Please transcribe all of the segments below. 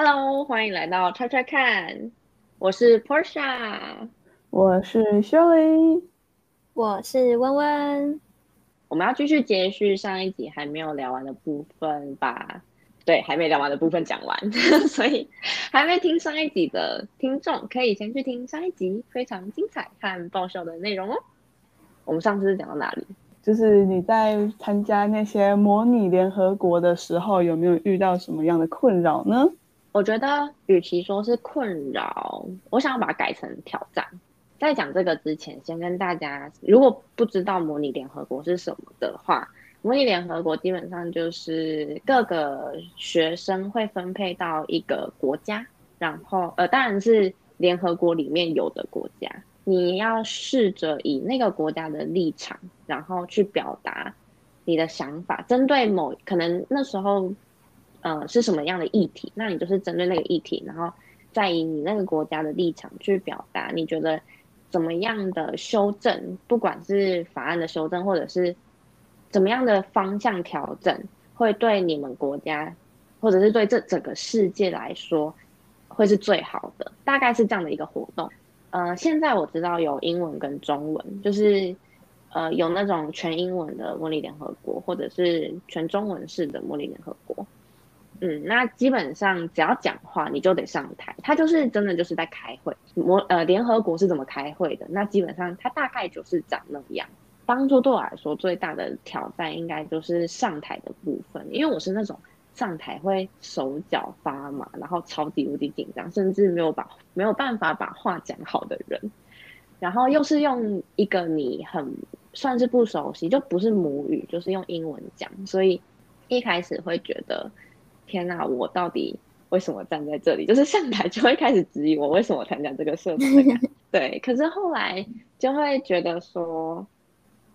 Hello，欢迎来到拆拆看，我是 Portia，我是 Shirley，我是温温。我们要继续接续上一集还没有聊完的部分吧？对，还没聊完的部分讲完，所以还没听上一集的听众可以先去听上一集非常精彩和爆笑的内容哦。我们上次是讲到哪里？就是你在参加那些模拟联合国的时候，有没有遇到什么样的困扰呢？我觉得，与其说是困扰，我想要把它改成挑战。在讲这个之前，先跟大家，如果不知道模拟联合国是什么的话，模拟联合国基本上就是各个学生会分配到一个国家，然后呃，当然是联合国里面有的国家。你要试着以那个国家的立场，然后去表达你的想法，针对某可能那时候，呃，是什么样的议题，那你就是针对那个议题，然后再以你那个国家的立场去表达，你觉得怎么样的修正，不管是法案的修正，或者是怎么样的方向调整，会对你们国家，或者是对这整个世界来说，会是最好的，大概是这样的一个活动。呃，现在我知道有英文跟中文，就是呃有那种全英文的模拟联合国，或者是全中文式的模拟联合国。嗯，那基本上只要讲话，你就得上台。他就是真的就是在开会。我呃联合国是怎么开会的？那基本上他大概就是长那样。当初对我来说最大的挑战，应该就是上台的部分，因为我是那种。上台会手脚发麻，然后超级无敌紧张，甚至没有把没有办法把话讲好的人，然后又是用一个你很算是不熟悉，就不是母语，就是用英文讲，所以一开始会觉得天哪，我到底为什么站在这里？就是上台就会开始质疑我为什么参加这个社团。对，可是后来就会觉得说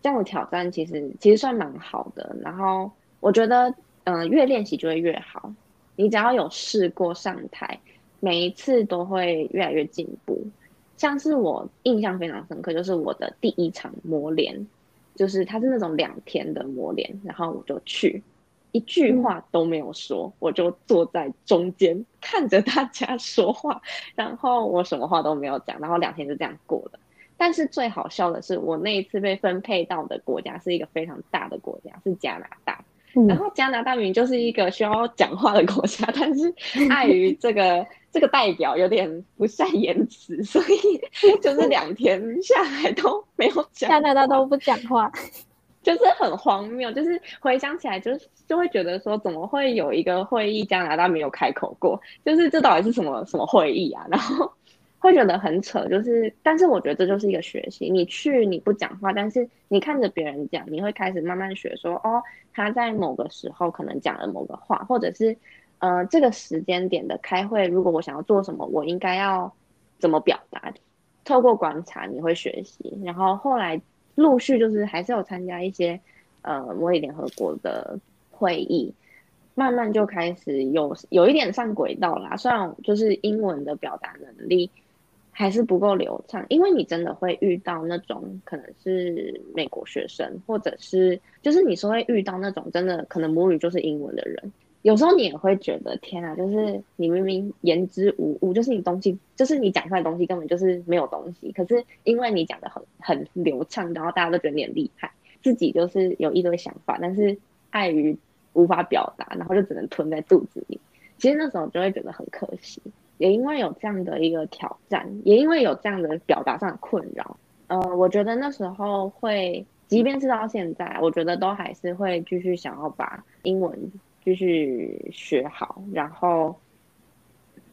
这样的挑战其实其实算蛮好的，然后我觉得。嗯、呃，越练习就会越好。你只要有试过上台，每一次都会越来越进步。像是我印象非常深刻，就是我的第一场磨练，就是它是那种两天的磨练，然后我就去，一句话都没有说，嗯、我就坐在中间看着大家说话，然后我什么话都没有讲，然后两天就这样过了。但是最好笑的是，我那一次被分配到的国家是一个非常大的国家，是加拿大。然后加拿大明明就是一个需要讲话的国家，但是碍于这个 这个代表有点不善言辞，所以 就是两天下来都没有讲。加拿大都不讲话，就是很荒谬。就是回想起来，就是就会觉得说，怎么会有一个会议加拿大没有开口过？就是这到底是什么什么会议啊？然后。会觉得很扯，就是，但是我觉得这就是一个学习。你去你不讲话，但是你看着别人讲，你会开始慢慢学说，哦，他在某个时候可能讲了某个话，或者是，呃，这个时间点的开会，如果我想要做什么，我应该要怎么表达？透过观察，你会学习。然后后来陆续就是还是有参加一些，呃，模拟联合国的会议，慢慢就开始有有一点上轨道啦。虽然就是英文的表达能力。还是不够流畅，因为你真的会遇到那种可能是美国学生，或者是就是你说会遇到那种真的可能母语就是英文的人，有时候你也会觉得天啊，就是你明明言之无物，就是你东西就是你讲出来的东西根本就是没有东西，可是因为你讲的很很流畅，然后大家都觉得你很厉害，自己就是有一堆想法，但是碍于无法表达，然后就只能吞在肚子里，其实那时候就会觉得很可惜。也因为有这样的一个挑战，也因为有这样的表达上的困扰，呃，我觉得那时候会，即便是到现在，我觉得都还是会继续想要把英文继续学好，然后，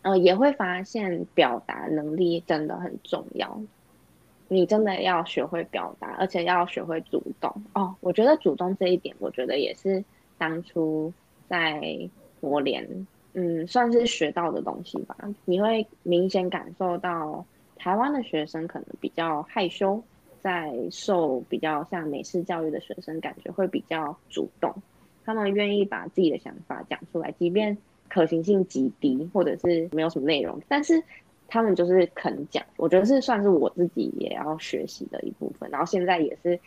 呃，也会发现表达能力真的很重要，你真的要学会表达，而且要学会主动哦。我觉得主动这一点，我觉得也是当初在模联。嗯，算是学到的东西吧。你会明显感受到台湾的学生可能比较害羞，在受比较像美式教育的学生，感觉会比较主动。他们愿意把自己的想法讲出来，即便可行性极低，或者是没有什么内容，但是他们就是肯讲。我觉得是算是我自己也要学习的一部分。然后现在也是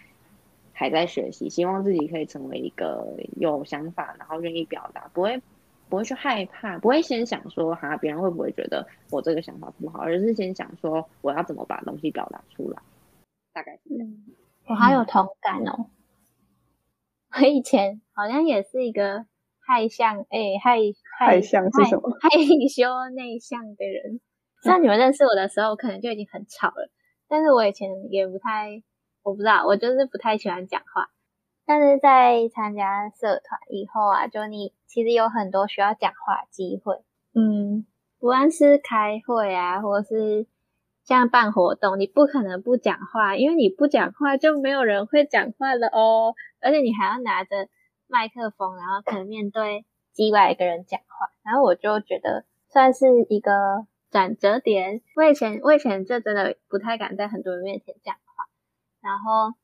还在学习，希望自己可以成为一个有想法，然后愿意表达，不会。不会去害怕，不会先想说哈别人会不会觉得我这个想法不好，而是先想说我要怎么把东西表达出来。大概是这样。我好有同感哦。我以前好像也是一个害相，哎、欸，害害害相是什么？害羞内向的人。像你们认识我的时候，可能就已经很吵了。但是我以前也不太，我不知道，我就是不太喜欢讲话。但是在参加社团以后啊，就你其实有很多需要讲话机会。嗯，不管是开会啊，或是像办活动，你不可能不讲话，因为你不讲话就没有人会讲话了哦。而且你还要拿着麦克风，然后可能面对几百个人讲话。然后我就觉得算是一个转折点。我以前我以前就真的不太敢在很多人面前讲话，然后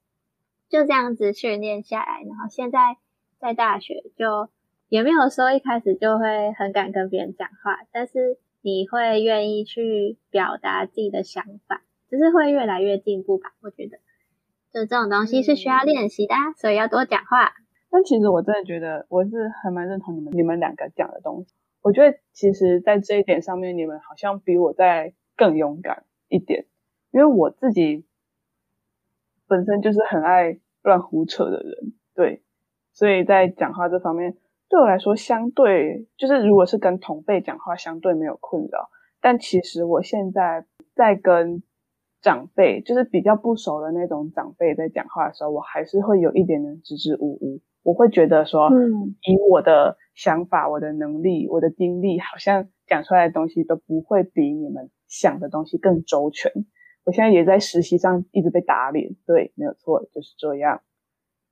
就这样子训练下来，然后现在在大学就也没有说一开始就会很敢跟别人讲话，但是你会愿意去表达自己的想法，就是会越来越进步吧，我觉得。就这种东西是需要练习的，所以要多讲话。但其实我真的觉得，我是很蛮认同你们你们两个讲的东西。我觉得其实，在这一点上面，你们好像比我在更勇敢一点。因为我自己本身就是很爱乱胡扯的人，对，所以在讲话这方面，对我来说，相对就是如果是跟同辈讲话，相对没有困扰。但其实我现在在跟长辈就是比较不熟的那种长辈，在讲话的时候，我还是会有一点点支支吾吾。我会觉得说，嗯，以我的想法、我的能力、我的经历，好像讲出来的东西都不会比你们想的东西更周全。我现在也在实习上一直被打脸，对，没有错，就是这样。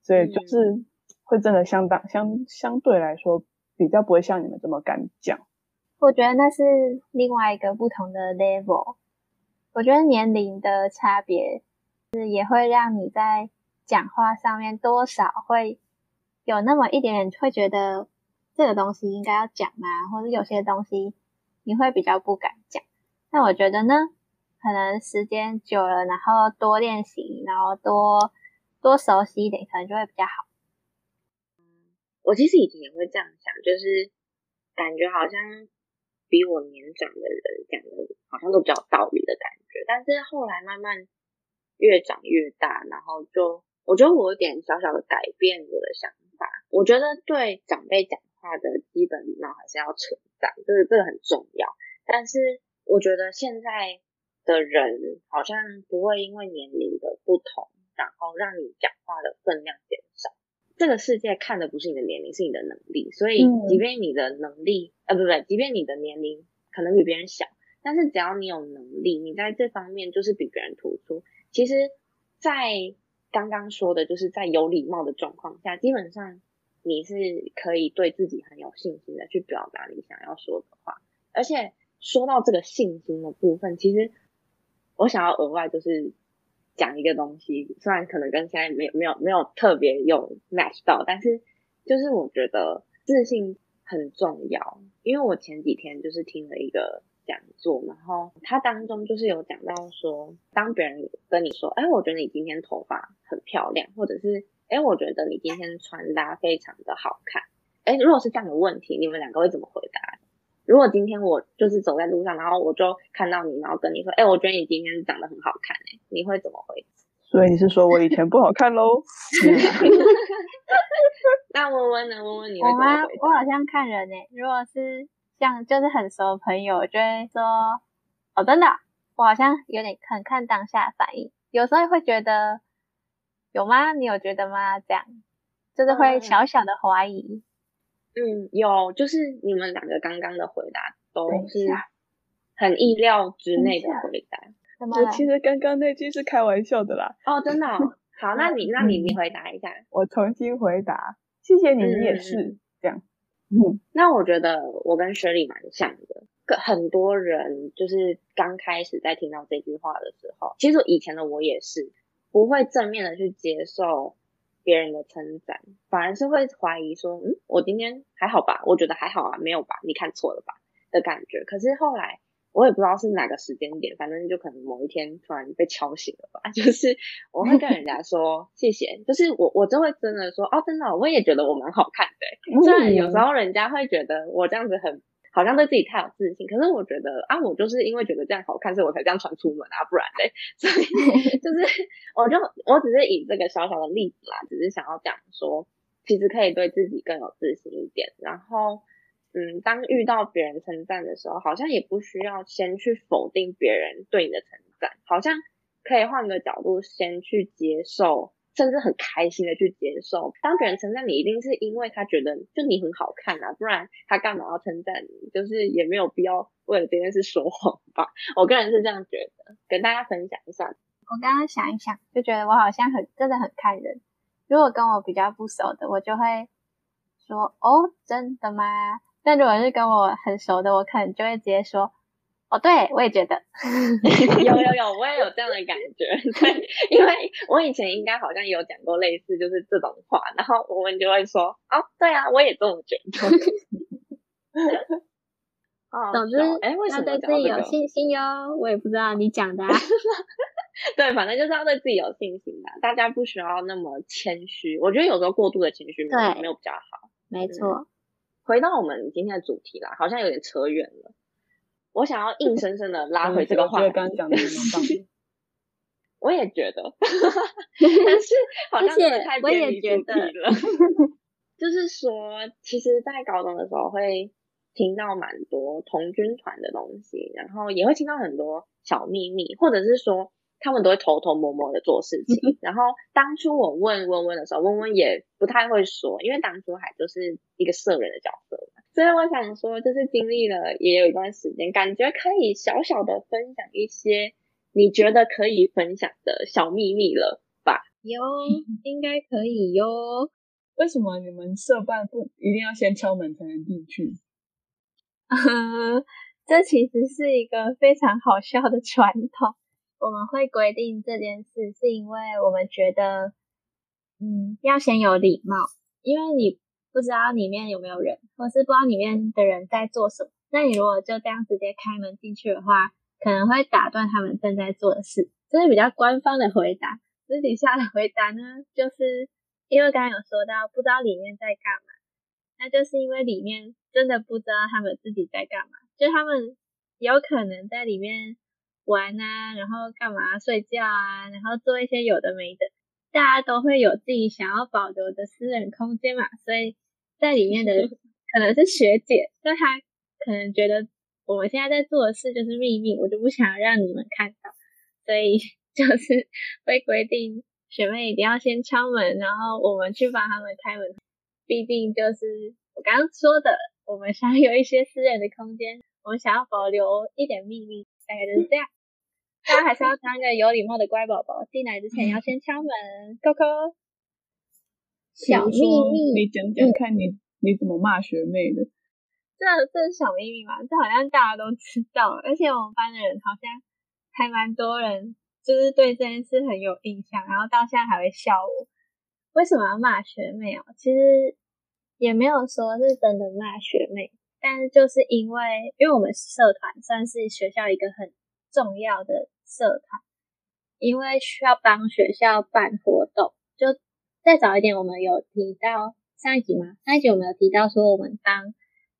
所以就是会真的相当相相对来说，比较不会像你们这么敢讲。我觉得那是另外一个不同的 level。我觉得年龄的差别是也会让你在讲话上面多少会有那么一点点会觉得这个东西应该要讲吗？或者有些东西你会比较不敢讲。那我觉得呢，可能时间久了，然后多练习，然后多多熟悉一点，可能就会比较好。我其实以前也会这样想，就是感觉好像。比我年长的人讲的，好像都比较有道理的感觉。但是后来慢慢越长越大，然后就我觉得我有点小小的改变我的想法。我觉得对长辈讲话的基本礼貌还是要存在，这个这个很重要。但是我觉得现在的人好像不会因为年龄的不同，然后让你讲话的分量减少。这个世界看的不是你的年龄，是你的能力。所以，即便你的能力，呃、不，不对，即便你的年龄可能比别人小，但是只要你有能力，你在这方面就是比别人突出。其实，在刚刚说的，就是在有礼貌的状况下，基本上你是可以对自己很有信心的去表达你想要说的话。而且说到这个信心的部分，其实我想要额外就是。讲一个东西，虽然可能跟现在没有没有没有特别有 match 到，但是就是我觉得自信很重要。因为我前几天就是听了一个讲座，然后他当中就是有讲到说，当别人跟你说，哎，我觉得你今天头发很漂亮，或者是哎，我觉得你今天穿搭非常的好看，哎，如果是这样的问题，你们两个会怎么回答？如果今天我就是走在路上，然后我就看到你，然后跟你说，哎、欸，我觉得你今天长得很好看，哎，你会怎么回？所以你是说我以前不好看喽？那温温呢？温温你会怎么回？我好像看人哎，如果是像就是很熟的朋友，我就会说，哦，真的，我好像有点很看当下反应，有时候会觉得有吗？你有觉得吗？这样就是会小小的怀疑。嗯嗯，有，就是你们两个刚刚的回答都是很意料之内的回答。我其实刚刚那句是开玩笑的啦。哦，真的、哦？好，那你那你你回答一下。我重新回答，谢谢你，你也是、嗯、这样。嗯，那我觉得我跟雪莉蛮像的。很多人就是刚开始在听到这句话的时候，其实以前的我也是不会正面的去接受。别人的称赞，反而是会怀疑说，嗯，我今天还好吧？我觉得还好啊，没有吧？你看错了吧？的感觉。可是后来，我也不知道是哪个时间点，反正就可能某一天突然被敲醒了吧。就是我会跟人家说 谢谢，就是我我就会真的说哦，真的，我也觉得我蛮好看的。虽然有时候人家会觉得我这样子很好像对自己太有自信，可是我觉得啊，我就是因为觉得这样好看，所以我才这样穿出门啊，不然嘞。所以就是我就我只是以这个小小的例子啦，只是想要讲说，其实可以对自己更有自信一点，然后。嗯，当遇到别人称赞的时候，好像也不需要先去否定别人对你的称赞，好像可以换个角度，先去接受，甚至很开心的去接受。当别人称赞你，一定是因为他觉得就你很好看啊，不然他干嘛要称赞你？就是也没有必要为了这件事说谎吧。我个人是这样觉得，跟大家分享一下。我刚刚想一想，就觉得我好像很真的很看人。如果跟我比较不熟的，我就会说：“哦，真的吗？”但如果是跟我很熟的，我可能就会直接说：“哦，对，我也觉得，有有有，我也有这样的感觉。”对，因为我以前应该好像有讲过类似就是这种话，然后我们就会说：“哦，对啊，我也这么觉得。”哦，总之，哎，为什么对自己有信心哟？我也不知道你讲的啊。对，反正就是要对自己有信心的，大家不需要那么谦虚。我觉得有时候过度的谦虚没有没有比较好。没错。回到我们今天的主题啦，好像有点扯远了。我想要硬生生的拉回这个话题。刚刚讲的蛮棒的。我也觉得，但是好像真的太偏离主题了。就是说，其实，在高中的时候会听到蛮多同军团的东西，然后也会听到很多小秘密，或者是说。他们都会偷偷摸摸的做事情，然后当初我问温温的时候，温温也不太会说，因为当初还就是一个社人的角色嘛。所以我想说，就是经历了也有一段时间，感觉可以小小的分享一些你觉得可以分享的小秘密了吧？哟，应该可以哟。为什么你们社办不一定要先敲门才能进去？这其实是一个非常好笑的传统。我们会规定这件事，是因为我们觉得，嗯，要先有礼貌，因为你不知道里面有没有人，或是不知道里面的人在做什么。那你如果就这样直接开门进去的话，可能会打断他们正在做的事。这是比较官方的回答。私底下的回答呢，就是因为刚刚有说到不知道里面在干嘛，那就是因为里面真的不知道他们自己在干嘛，就他们有可能在里面。玩啊，然后干嘛睡觉啊，然后做一些有的没的，大家都会有自己想要保留的私人空间嘛，所以在里面的 可能是学姐，就她可能觉得我们现在在做的事就是秘密，我就不想让你们看到，所以 就是会规定学妹一定要先敲门，然后我们去帮他们开门，毕竟就是我刚刚说的，我们想有一些私人的空间，我们想要保留一点秘密，大概就是这样。大家还是要当一个有礼貌的乖宝宝，进来之前要先敲门，扣扣。小秘密，你讲讲看你，你怎么骂学妹的？这这是小秘密嘛？这好像大家都知道，而且我们班的人好像还蛮多人，就是对这件事很有印象，然后到现在还会笑我。为什么要骂学妹哦？其实也没有说是真的骂学妹，但是就是因为，因为我们社团算是学校一个很重要的。社团，因为需要帮学校办活动，就再早一点，我们有提到上一集吗？上一集我们有提到说，我们帮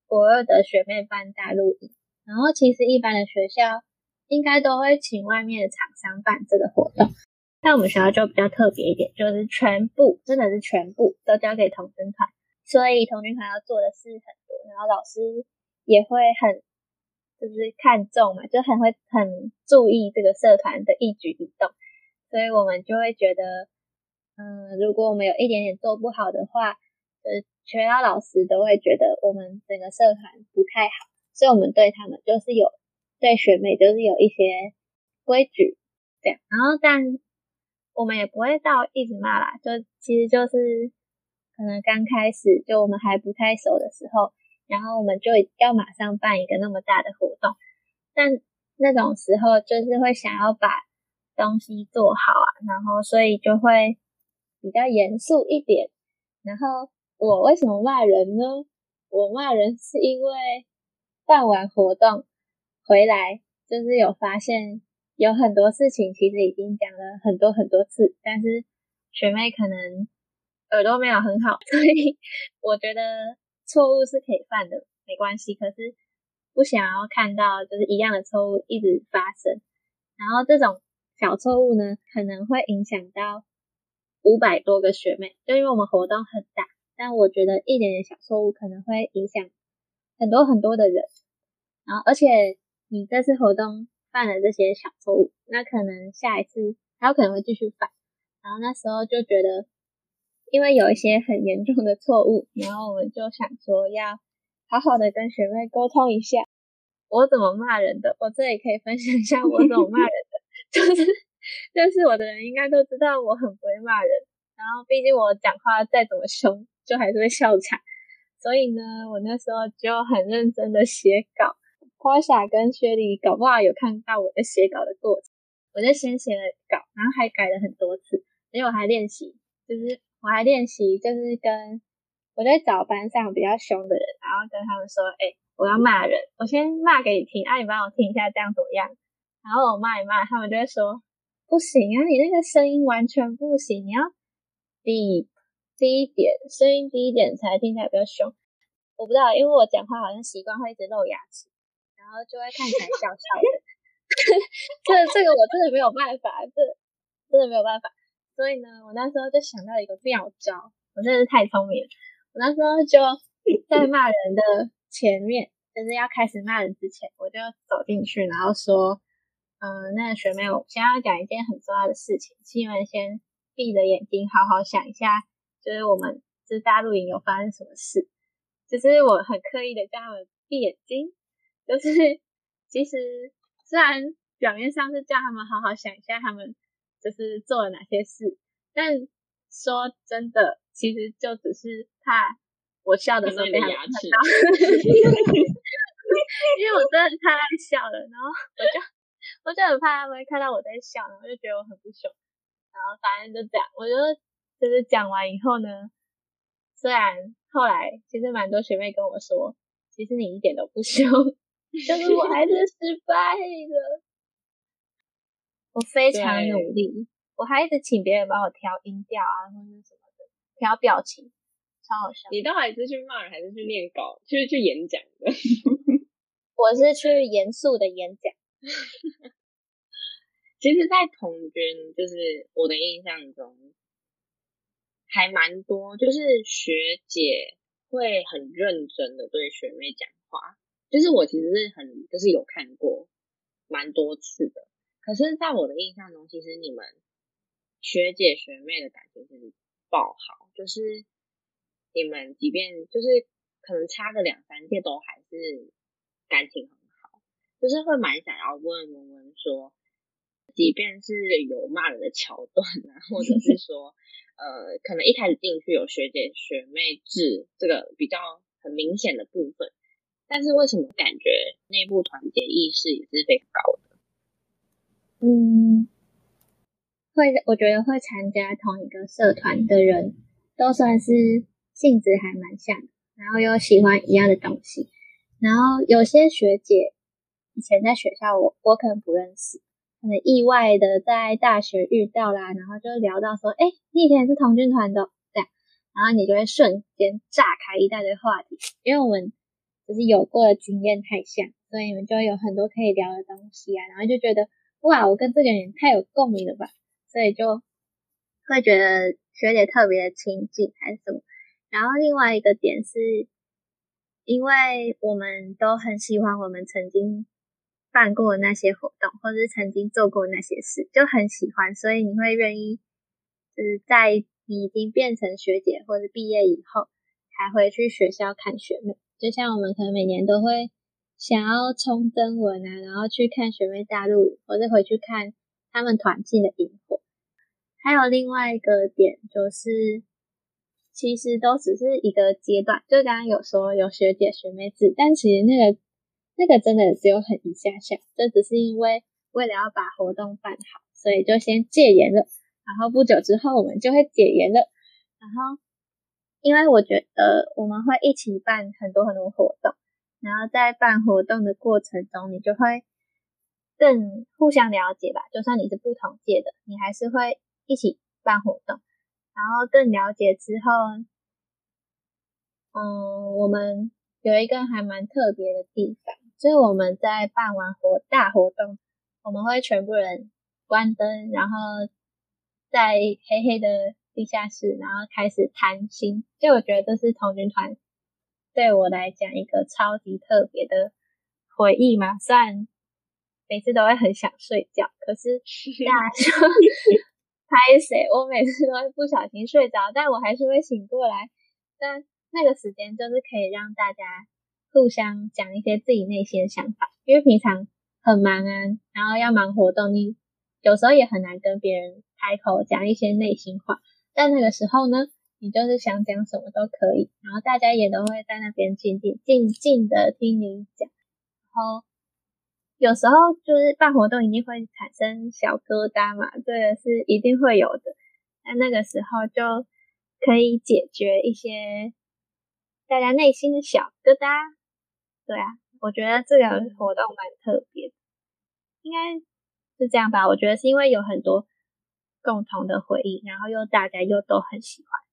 国二的学妹办大陆营，然后其实一般的学校应该都会请外面的厂商办这个活动，但我们学校就比较特别一点，就是全部真的是全部都交给童军团，所以童军团要做的事很多，然后老师也会很。就是看重嘛，就很会很注意这个社团的一举一动，所以我们就会觉得，嗯，如果我们有一点点做不好的话，呃，学校老师都会觉得我们整个社团不太好，所以我们对他们就是有对学妹就是有一些规矩这样，然后但我们也不会到一直骂啦，就其实就是可能刚开始就我们还不太熟的时候。然后我们就要马上办一个那么大的活动，但那种时候就是会想要把东西做好啊，然后所以就会比较严肃一点。然后我为什么骂人呢？我骂人是因为办完活动回来就是有发现有很多事情其实已经讲了很多很多次，但是学妹可能耳朵没有很好，所以 我觉得错误是可以犯的，没关系。可是不想要看到就是一样的错误一直发生，然后这种小错误呢，可能会影响到五百多个学妹，就因为我们活动很大，但我觉得一点点小错误可能会影响很多很多的人，然后而且。你这次活动犯了这些小错误，那可能下一次还有可能会继续犯。然后那时候就觉得，因为有一些很严重的错误，然后我们就想说要好好的跟学妹沟通一下，我怎么骂人的。我这里可以分享一下我怎么骂人的，就是认识我的人应该都知道我很不会骂人。然后毕竟我讲话再怎么凶，就还是会笑场。所以呢，我那时候就很认真的写稿。花洒跟薛莉搞不好有看到我在写稿的过程，我就先写了稿，然后还改了很多次，因为我还练习，就是我还练习，就是跟我在找班上比较凶的人，然后跟他们说，哎、我要骂人，我先骂给你听，啊，你帮我听一下，这样怎么样？然后我骂一骂，他们就会说，不行啊，你那个声音完全不行，你要低低一点，声音低一点才听起来比较凶。我不知道，因为我讲话好像习惯会一直露牙齿。然后就会看起来笑笑的，这这个我真的没有办法，这真的没有办法。所以呢，我那时候就想到一个妙招，我真的是太聪明了。我那时候就在骂人的前面，就是要开始骂人之前，我就走进去，然后说：“嗯、那个学妹，我先要讲一件很重要的事情，请你们先闭着眼睛，好好想一下，就是我们就是大陆营有发生什么事。就是我很刻意的叫他们闭眼睛。”就是，其实虽然表面上是叫他们好好想一下，他们就是做了哪些事，但说真的，其实就只是怕我笑的时候被他们看到，因为我真的太爱笑了，然后我就我就很怕他们会看到我在笑，然后就觉得我很不凶，然后反正就这样，我就就是讲完以后呢，虽然后来其实蛮多学妹跟我说，其实你一点都不凶。但是我还是失败了，我非常努力，我还一直请别人帮我调音调啊，或者什么的，调表情，超好笑。你到底是去骂人还是去念稿？去去演讲的？我是去严肃的演讲。其实，在童军，就是我的印象中，还蛮多，就是学姐会很认真的对学妹讲话。就是我其实是很，就是有看过蛮多次的，可是在我的印象中，其实你们学姐学妹的感情是爆好，就是你们即便就是可能差个两三届，都还是感情很好，就是会蛮想要问文文说，即便是有骂人的桥段啊，或者是 说呃，可能一开始进去有学姐学妹制这个比较很明显的部分。但是为什么感觉内部团结意识也是非常高的？嗯，会，我觉得会参加同一个社团的人，都算是性质还蛮像，然后又喜欢一样的东西。然后有些学姐以前在学校我，我可能不认识，可能意外的在大学遇到啦，然后就聊到说，哎，你以前是同军团的，这样，然后你就会瞬间炸开一大堆话题，因为我们。就是有过的经验太像，所以你们就有很多可以聊的东西啊，然后就觉得哇，我跟这个人太有共鸣了吧，所以就会觉得学姐特别的亲近还是什么。然后另外一个点是，因为我们都很喜欢我们曾经办过的那些活动，或是曾经做过那些事，就很喜欢，所以你会愿意就是在你已经变成学姐或者毕业以后，还会去学校看学妹。就像我们可能每年都会想要冲征文啊，然后去看学妹大陆，或者回去看他们团建的萤火。还有另外一个点就是，其实都只是一个阶段。就刚刚有说有学姐学妹制，但其实那个那个真的只有很一下下，这只是因为为了要把活动办好，所以就先戒严了。然后不久之后我们就会解严了，然后。因为我觉得我们会一起办很多很多活动，然后在办活动的过程中，你就会更互相了解吧。就算你是不同届的，你还是会一起办活动，然后更了解之后，嗯，我们有一个还蛮特别的地方，就是我们在办完活大活动，我们会全部人关灯，然后在黑黑的地下室，然后开始谈心。就我觉得这是童军团对我来讲一个超级特别的回忆嘛。虽然每次都会很想睡觉，可是 大家说拍谁，我每次都会不小心睡着，但我还是会醒过来。但那个时间就是可以让大家互相讲一些自己内心的想法，因为平常。很忙啊，然后要忙活动，你有时候也很难跟别人开口讲一些内心话。但那个时候呢，你就是想讲什么都可以，然后大家也都会在那边静静静静的听你讲。然后有时候就是办活动一定会产生小疙瘩嘛，这个是一定会有的。那那个时候就可以解决一些大家内心的小疙瘩。对啊，我觉得这个活动蛮特别。应该是这样吧，我觉得是因为有很多共同的回忆，然后又大家又都很喜欢，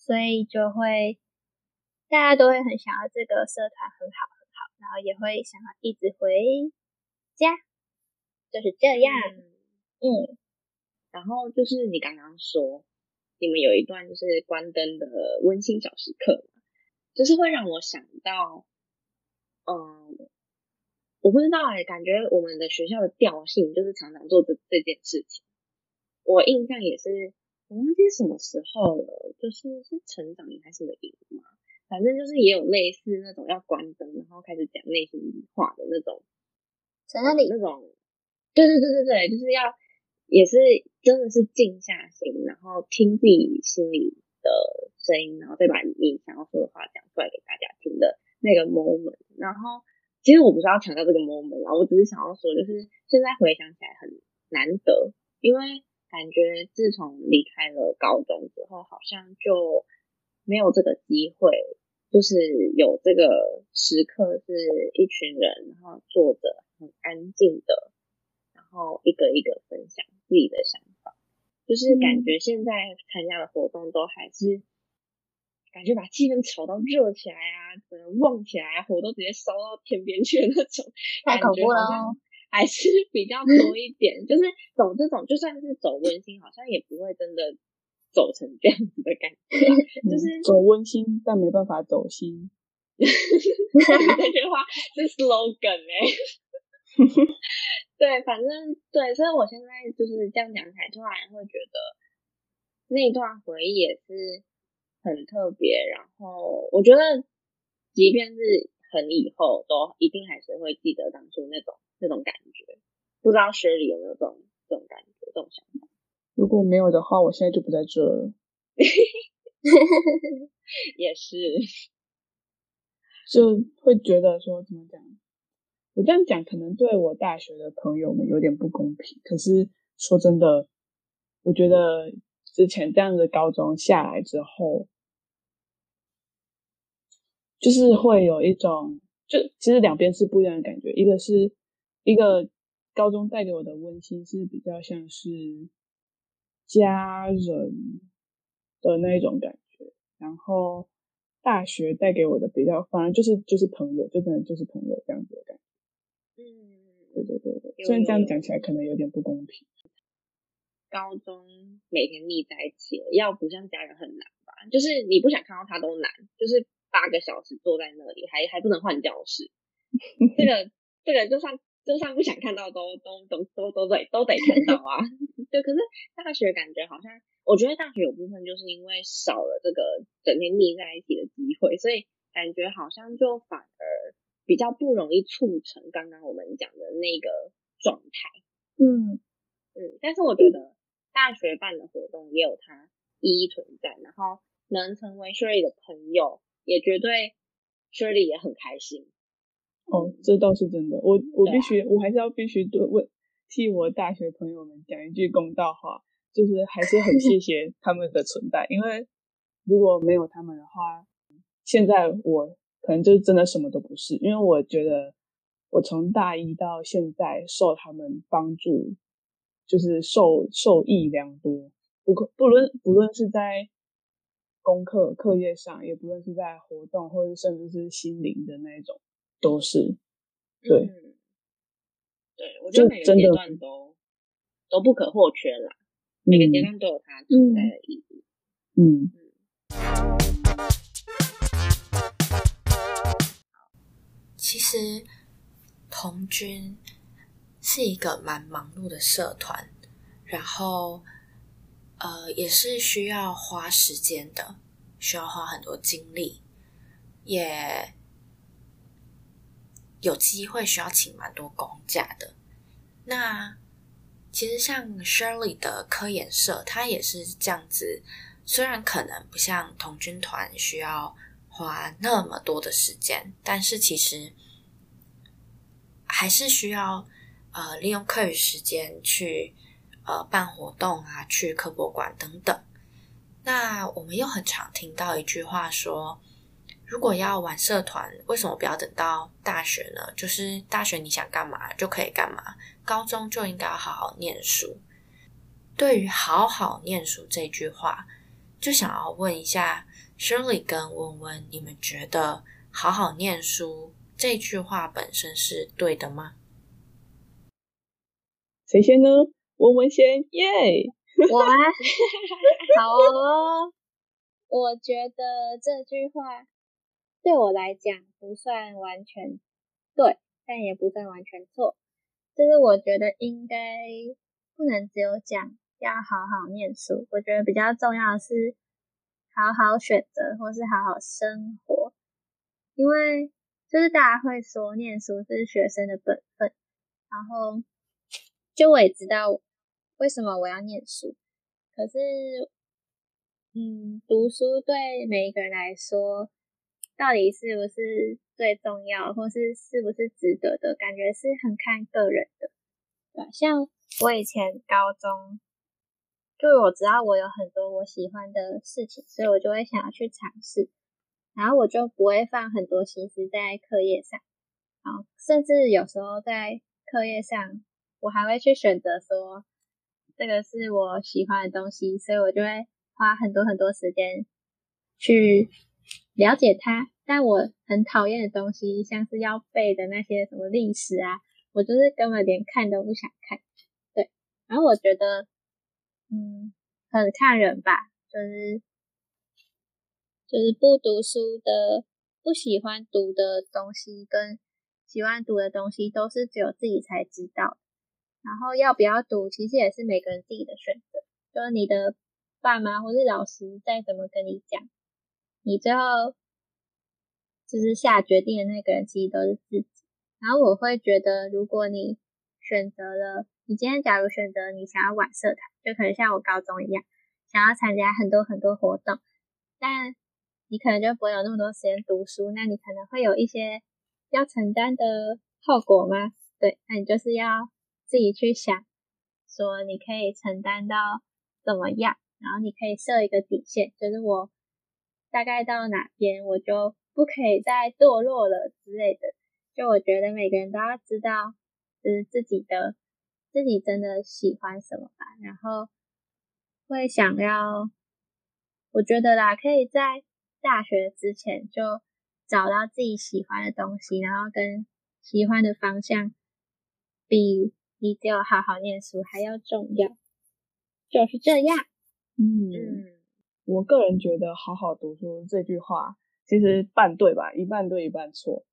所以就会大家都会很想要这个社团很好很好，然后也会想要一直回家，就是这样。嗯，嗯，然后就是你刚刚说你们有一段就是关灯的温馨小时刻，就是会让我想到，嗯。我不知道哎、欸，感觉我们的学校的调性就是常常做这这件事情。我印象也是，我忘记什么时候了，就是是成长营还是什么营嘛，反正就是也有类似那种要关灯，然后开始讲内心话的那种，在那里那种，对对对对对，就是要也是真的是静下心，然后听自己心里的声音，然后再把你想要说的话讲出来给大家听的那个 moment，然后。其实我不是要强调这个 moment 啊，我只是想要说，就是现在回想起来很难得，因为感觉自从离开了高中之后，好像就没有这个机会，就是有这个时刻是一群人，然后坐着很安静的，然后一个一个分享自己的想法，就是感觉现在参加的活动都还是。感觉把气氛炒到热起来啊，可能旺起来啊，火都直接烧到天边去的那种，太恐怖了。还是比较多一点，就是走这种，就算是走温馨，好像也不会真的走成这样子的感觉，就是走温馨，但没办法走心。这句话是 slogan 哎、欸。对，反正对，所以我现在就是这样讲起来，突然会觉得那段回忆也是。很特别，然后我觉得，即便是很以后，都一定还是会记得当初那种那种感觉。不知道 Shirley 有没有这种这种感觉、这种想法？如果没有的话，我现在就不在这儿了。也是，就会觉得说怎么讲？我这样讲可能对我大学的朋友们有点不公平。可是说真的，我觉得。之前这样的高中下来之后，就是会有一种，就其实两边是不一样的感觉。一个是一个高中带给我的温馨是比较像是家人的那一种感觉，然后大学带给我的比较，反而就是就是朋友，就真的就是朋友这样子的感觉。嗯，对对对对，虽然这样讲起来可能有点不公平。高中每天腻在一起，要不像家人很难吧？就是你不想看到他都难，就是八个小时坐在那里，还还不能换教室。这个这个就算就算不想看到都都都都都得都得看到啊！对，可是大学感觉好像，我觉得大学有部分就是因为少了这个整天腻在一起的机会，所以感觉好像就反而比较不容易促成刚刚我们讲的那个状态。嗯嗯，但是我觉得。大学办的活动也有它意义存在，然后能成为 Sherry 的朋友，也绝对 Shirley 也很开心。哦，这倒是真的。我我必须，啊、我还是要必须对为替我大学朋友们讲一句公道话，就是还是很谢谢 他们的存在，因为如果没有他们的话，现在我可能就真的什么都不是。因为我觉得我从大一到现在受他们帮助，就是受受益良多。不可不论不论是在功课课业上，也不论是在活动，或者甚至是心灵的那一种，都是对。嗯、对，我觉得每个阶段都都不可或缺啦。每个阶段都有它存在的意义。嗯。嗯其实，童军是一个蛮忙碌的社团，然后，呃，也是需要花时间的，需要花很多精力，也有机会需要请蛮多公假的。那其实像 Shirley 的科研社，它也是这样子，虽然可能不像童军团需要。花那么多的时间，但是其实还是需要呃利用课余时间去呃办活动啊，去科博馆等等。那我们又很常听到一句话说，如果要玩社团，为什么不要等到大学呢？就是大学你想干嘛就可以干嘛，高中就应该要好好念书。对于好好念书这句话，就想要问一下。Shirley 跟文文，你们觉得“好好念书”这句话本身是对的吗？谁先呢？文文先，耶、我吗？好哦。我觉得这句话对我来讲不算完全对，但也不算完全错。就是我觉得应该不能只有讲要好好念书，我觉得比较重要的是。好好选择，或是好好生活，因为就是大家会说念书是学生的本分，然后就我也知道为什么我要念书，可是，嗯，读书对每一个人来说，到底是不是最重要，或是是不是值得的，感觉是很看个人的，对，像我以前高中。就我知道我有很多我喜欢的事情，所以我就会想要去尝试，然后我就不会放很多心思在课业上，然后甚至有时候在课业上，我还会去选择说这个是我喜欢的东西，所以我就会花很多很多时间去了解它。但我很讨厌的东西，像是要背的那些什么历史啊，我就是根本连看都不想看。对，然后我觉得。嗯，很看人吧，就是就是不读书的，不喜欢读的东西跟喜欢读的东西都是只有自己才知道。然后要不要读，其实也是每个人自己的选择。就是你的爸妈或是老师再怎么跟你讲，你最后就是下决定的那个人其实都是自己。然后我会觉得，如果你选择了。你今天假如选择你想要玩社团，就可能像我高中一样，想要参加很多很多活动，但你可能就不会有那么多时间读书，那你可能会有一些要承担的后果吗？对，那你就是要自己去想，说你可以承担到怎么样，然后你可以设一个底线，就是我大概到哪边我就不可以再堕落了之类的。就我觉得每个人都要知道，就是自己的。自己真的喜欢什么吧，然后会想要，我觉得啦，可以在大学之前就找到自己喜欢的东西，然后跟喜欢的方向，比你只有好好念书还要重要，就是这样。嗯，嗯，我个人觉得“好好读书”这句话其实半对吧，一半对一半错。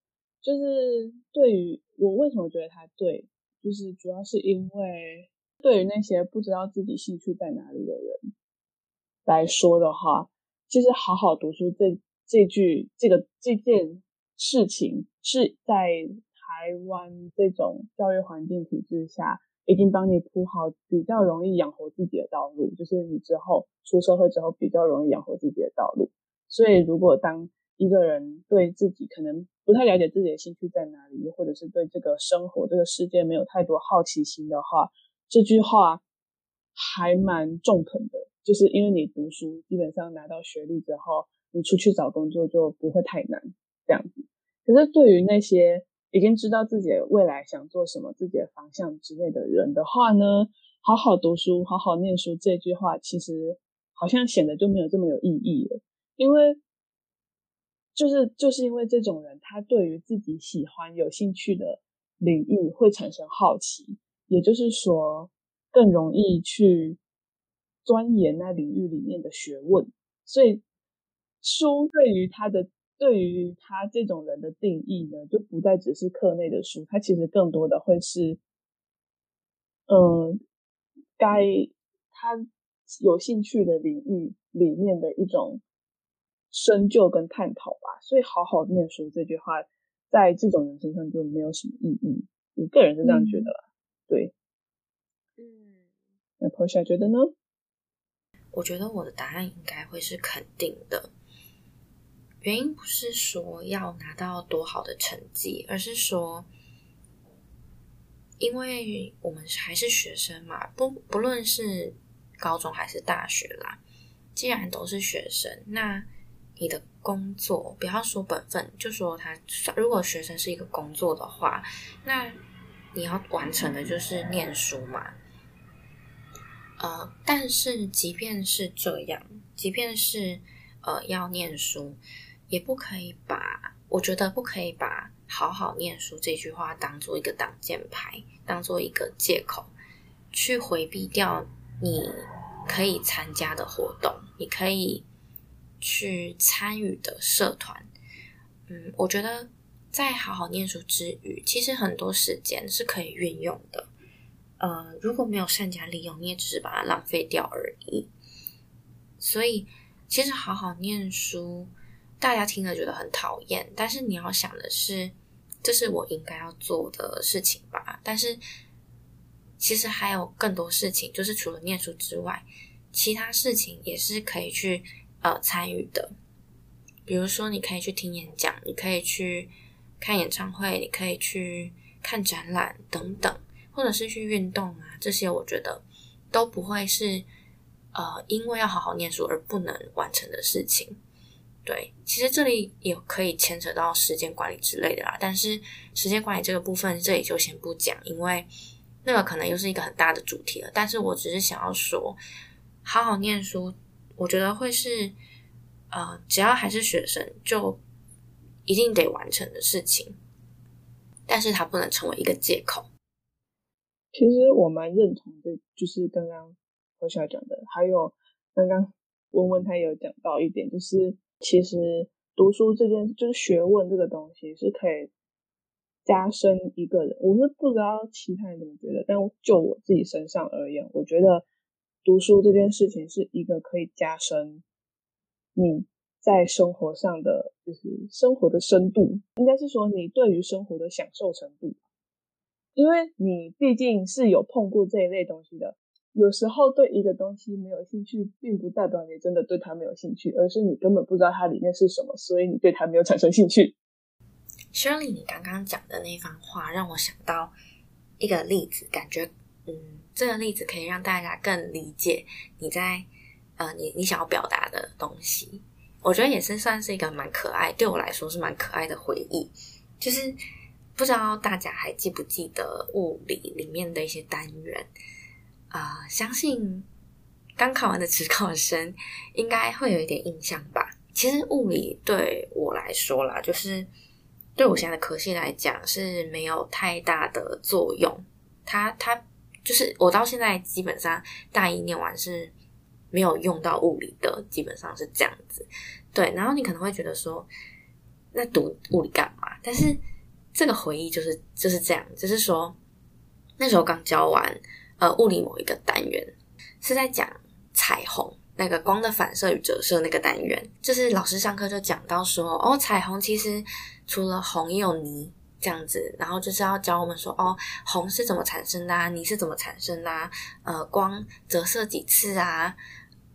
就是对于我为什么觉得它对？就是主要是因为，对于那些不知道自己兴趣在哪里的人来说的话，其实好好读书这这句这个这件事情，是在台湾这种教育环境体制下，已经帮你铺好比较容易养活自己的道路，就是你之后出社会之后比较容易养活自己的道路。所以，如果当一个人对自己可能不太了解自己的兴趣在哪里，或者是对这个生活、这个世界没有太多好奇心的话，这句话还蛮中肯的。就是因为你读书，基本上拿到学历之后，你出去找工作就不会太难这样子。可是对于那些已经知道自己未来想做什么、自己的方向之类的人的话呢，好好读书、好好念书这句话，其实好像显得就没有这么有意义了。因为就是就是因为这种人，他对于自己喜欢、有兴趣的领域会产生好奇，也就是说，更容易去钻研那领域里面的学问。所以，书对于他的。对于他这种人的定义呢，就不再只是课内的书，他其实更多的会是，嗯，该他有兴趣的领域里面的一种深究跟探讨吧。所以，好好念书这句话，在这种人身上就没有什么意义。我个人是这样觉得啦。嗯、对，嗯，那 Portia 觉得呢？我觉得我的答案应该会是肯定的。原因不是说要拿到多好的成绩，而是说，因为我们还是学生嘛，不不论是高中还是大学啦，既然都是学生，那你的工作不要说本分，就说他如果学生是一个工作的话，那你要完成的就是念书嘛。呃，但是即便是这样，即便是呃要念书。也不可以把，我觉得不可以把“好好念书”这句话当做一个挡箭牌，当做一个借口，去回避掉你可以参加的活动，你可以去参与的社团。嗯，我觉得在好好念书之余，其实很多时间是可以运用的。呃，如果没有善加利用，你也只是把它浪费掉而已。所以，其实好好念书。大家听了觉得很讨厌，但是你要想的是，这是我应该要做的事情吧？但是其实还有更多事情，就是除了念书之外，其他事情也是可以去呃参与的。比如说，你可以去听演讲，你可以去看演唱会，你可以去看展览等等，或者是去运动啊，这些我觉得都不会是呃因为要好好念书而不能完成的事情。对，其实这里也可以牵扯到时间管理之类的啦，但是时间管理这个部分这里就先不讲，因为那个可能又是一个很大的主题了。但是我只是想要说，好好念书，我觉得会是呃，只要还是学生，就一定得完成的事情，但是它不能成为一个借口。其实我蛮认同的，就是刚刚何小讲的，还有刚刚文文他有讲到一点，就是。其实读书这件就是学问这个东西是可以加深一个人。我是不知道其他人怎么觉得，但就我自己身上而言，我觉得读书这件事情是一个可以加深你在生活上的，就是生活的深度，应该是说你对于生活的享受程度，因为你毕竟是有碰过这一类东西的。有时候对一个东西没有兴趣，并不代表你真的对它没有兴趣，而是你根本不知道它里面是什么，所以你对它没有产生兴趣。Shirley，你刚刚讲的那番话让我想到一个例子，感觉嗯，这个例子可以让大家更理解你在呃，你你想要表达的东西。我觉得也是算是一个蛮可爱，对我来说是蛮可爱的回忆。就是不知道大家还记不记得物理里面的一些单元。啊、相信刚考完的职考生应该会有一点印象吧。其实物理对我来说啦，就是对我现在的科系来讲是没有太大的作用。它它就是我到现在基本上大一念完是没有用到物理的，基本上是这样子。对，然后你可能会觉得说，那读物理干嘛？但是这个回忆就是就是这样，就是说那时候刚教完。呃，物理某一个单元是在讲彩虹，那个光的反射与折射那个单元，就是老师上课就讲到说，哦，彩虹其实除了红也有霓这样子，然后就是要教我们说，哦，红是怎么产生的啊，霓是怎么产生的啊，呃，光折射几次啊，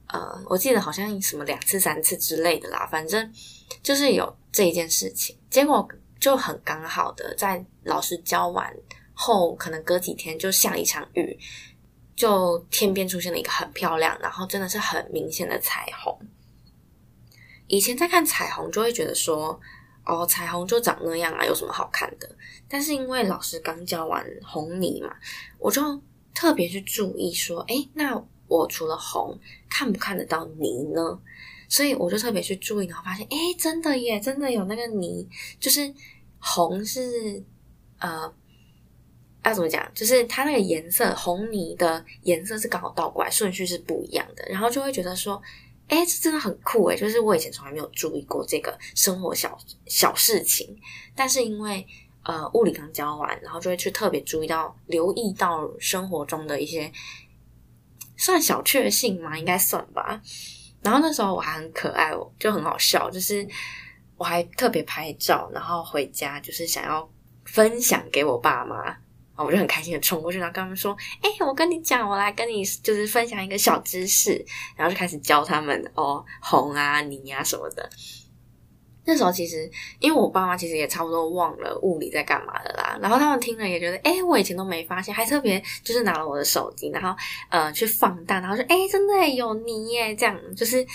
呃，我记得好像什么两次、三次之类的啦，反正就是有这一件事情，结果就很刚好的在老师教完。后可能隔几天就下一场雨，就天边出现了一个很漂亮，然后真的是很明显的彩虹。以前在看彩虹就会觉得说，哦，彩虹就长那样啊，有什么好看的？但是因为老师刚教完红泥嘛，我就特别去注意说，诶，那我除了红，看不看得到泥呢？所以我就特别去注意，然后发现，诶，真的耶，真的有那个泥，就是红是呃。要怎么讲？就是它那个颜色，红泥的颜色是刚好倒过来，顺序是不一样的。然后就会觉得说，哎，这真的很酷哎，就是我以前从来没有注意过这个生活小小事情。但是因为呃物理刚教完，然后就会去特别注意到、留意到生活中的一些算小确幸吗，应该算吧。然后那时候我还很可爱哦，就很好笑，就是我还特别拍照，然后回家就是想要分享给我爸妈。我就很开心的冲过去，然后跟他们说：“哎、我跟你讲，我来跟你就是分享一个小知识。”然后就开始教他们哦，红啊、泥啊什么的。那时候其实，因为我爸妈其实也差不多忘了物理在干嘛的啦。然后他们听了也觉得：“哎、我以前都没发现。”还特别就是拿了我的手机，然后呃去放大，然后说：“哎、真的有泥耶！”这样就是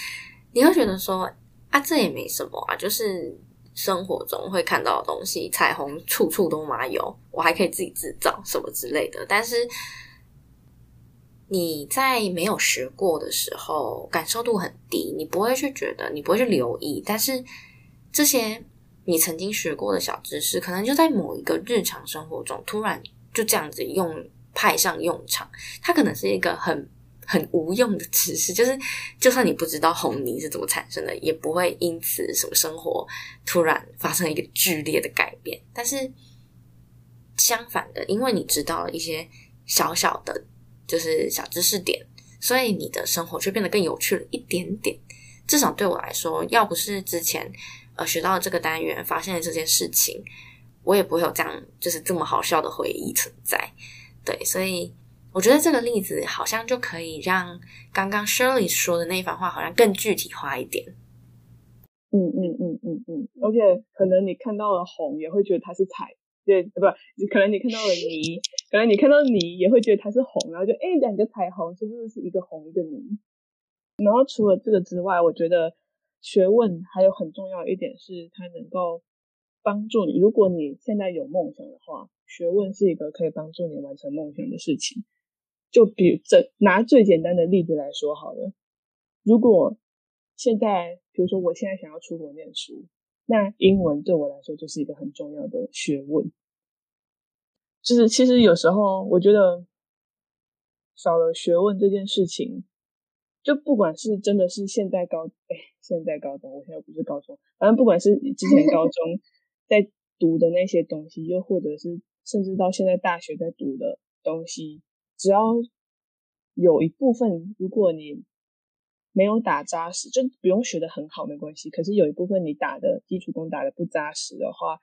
你会觉得说：“啊，这也没什么啊，就是。”生活中会看到的东西，彩虹处处都嘛有，我还可以自己制造什么之类的。但是你在没有学过的时候，感受度很低，你不会去觉得，你不会去留意。但是这些你曾经学过的小知识，可能就在某一个日常生活中，突然就这样子用派上用场。它可能是一个很。很无用的知识，就是就算你不知道红泥是怎么产生的，也不会因此什么生活突然发生一个剧烈的改变。但是相反的，因为你知道了一些小小的，就是小知识点，所以你的生活却变得更有趣了一点点。至少对我来说，要不是之前呃学到了这个单元，发现了这件事情，我也不会有这样就是这么好笑的回忆存在。对，所以。我觉得这个例子好像就可以让刚刚 Shirley 说的那一番话好像更具体化一点。嗯嗯嗯嗯嗯，而且可能你看到了红，也会觉得它是彩，对，不，可能你看到了泥，可能你看到泥也会觉得它是红，然后就哎，两个彩虹是不是是一个红一个泥？然后除了这个之外，我觉得学问还有很重要一点是它能够帮助你。如果你现在有梦想的话，学问是一个可以帮助你完成梦想的事情。就比如这拿最简单的例子来说好了，如果现在比如说我现在想要出国念书，那英文对我来说就是一个很重要的学问。就是其实有时候我觉得少了学问这件事情，就不管是真的是现在高哎现在高中，我现在不是高中，反正不管是之前高中 在读的那些东西，又或者是甚至到现在大学在读的东西。只要有一部分，如果你没有打扎实，就不用学的很好没关系。可是有一部分你打的基础功打的不扎实的话，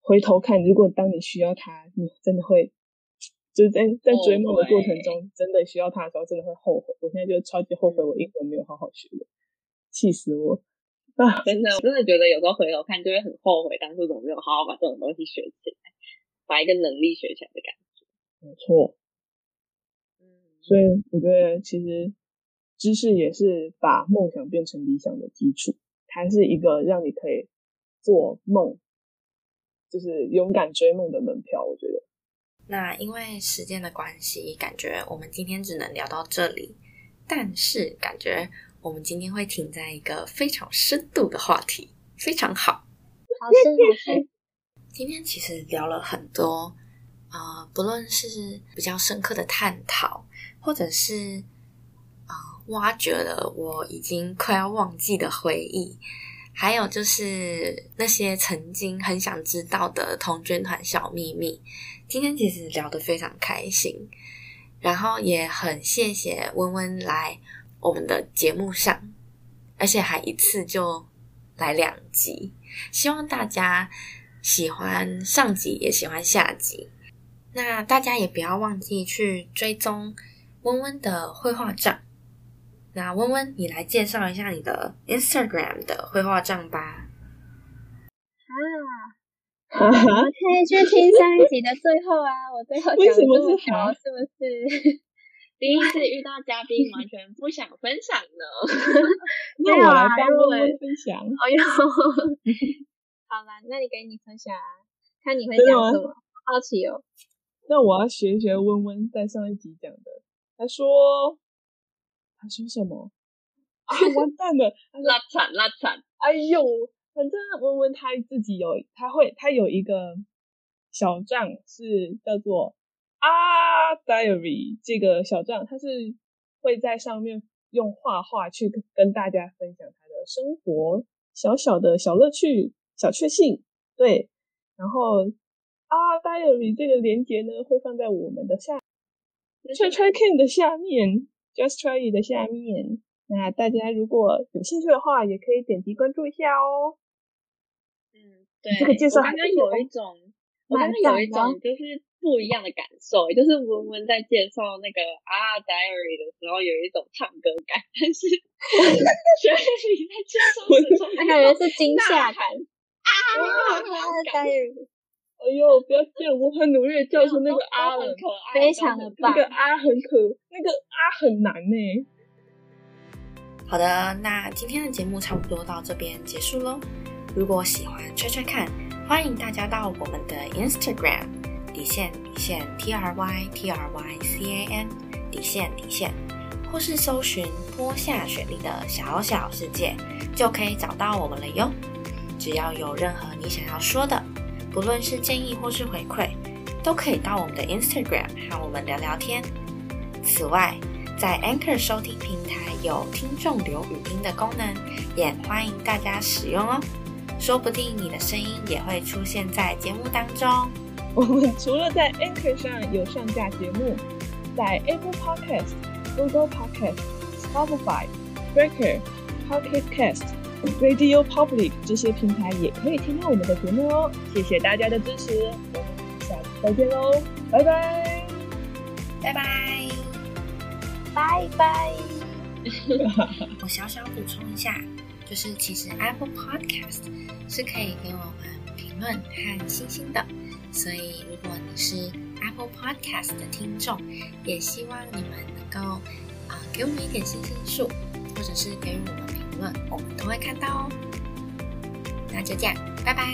回头看，如果当你需要它，你真的会就是在在追梦的过程中，真的需要它的时候，真的会后悔。我现在就超级后悔，我英文没有好好学的，气死我啊！真的，我真的觉得有时候回头看，就会很后悔当初怎么没有好好把这种东西学起来，把一个能力学起来的感觉。没错。所以我觉得，其实知识也是把梦想变成理想的基础，它是一个让你可以做梦，就是勇敢追梦的门票。我觉得。那因为时间的关系，感觉我们今天只能聊到这里。但是感觉我们今天会停在一个非常深度的话题，非常好。好深好深。今天其实聊了很多，呃，不论是比较深刻的探讨。或者是啊、呃，挖掘了我已经快要忘记的回忆，还有就是那些曾经很想知道的童军团小秘密。今天其实聊得非常开心，然后也很谢谢温温来我们的节目上，而且还一次就来两集。希望大家喜欢上集，也喜欢下集。那大家也不要忘记去追踪。温温的绘画账，那温温，你来介绍一下你的 Instagram 的绘画账吧。啊，我可以去听上一集的最后啊，我最后讲的这么好，是不是？第一次遇到嘉宾，完全不想分享呢。那我来帮温温分享。哎呦。好啦，那你给你分享啊，看你会讲什么，好奇哦。那我要学一学温温在上一集讲的，他说，他说什么？啊，完蛋了，拉惨拉惨！哎呦，反正温温他自己有，他会，他有一个小账是叫做啊 Diary 这个小账，他是会在上面用画画去跟大家分享他的生活小小的小乐趣、小确幸，对，然后。啊，Diary 这个连接呢，会放在我们的下，Try Try Can 的下面，Just Try It 的下面。那大家如果有兴趣的话，也可以点击关注一下哦。嗯，对，这个介绍刚刚有一种，我刚刚有一种就是不一样的感受，就是文文在介绍那个啊 Diary 的时候，有一种唱歌感，但是 雪莉在介绍的时候，我感觉是惊吓 感啊，Diary。哎呦，不要这样！我很努力的叫出那个 啊，很可爱，非常的棒。那个啊很可，那个啊很难呢。好的，那今天的节目差不多到这边结束喽。如果喜欢吹吹看，欢迎大家到我们的 Instagram 底线底线 T R Y T R Y C A N 底线底线，或是搜寻坡下雪莉的小小世界，就可以找到我们了哟。只要有任何你想要说的。不论是建议或是回馈，都可以到我们的 Instagram 和我们聊聊天。此外，在 Anchor 收听平台有听众留语音的功能，也欢迎大家使用哦。说不定你的声音也会出现在节目当中。我们除了在 Anchor 上有上架节目，在 Apple Podcast、Google Podcast、Spotify、Breaker、Pocket Cast。Radio Public 这些平台也可以听到我们的节目哦，谢谢大家的支持，我们下次再见喽，拜拜，拜拜，拜拜。我小小补充一下，就是其实 Apple Podcast 是可以给我们评论和星星的，所以如果你是 Apple Podcast 的听众，也希望你们能够啊、给我们一点星星数，或者是给我们。我们都会看到哦，那就这样，拜拜。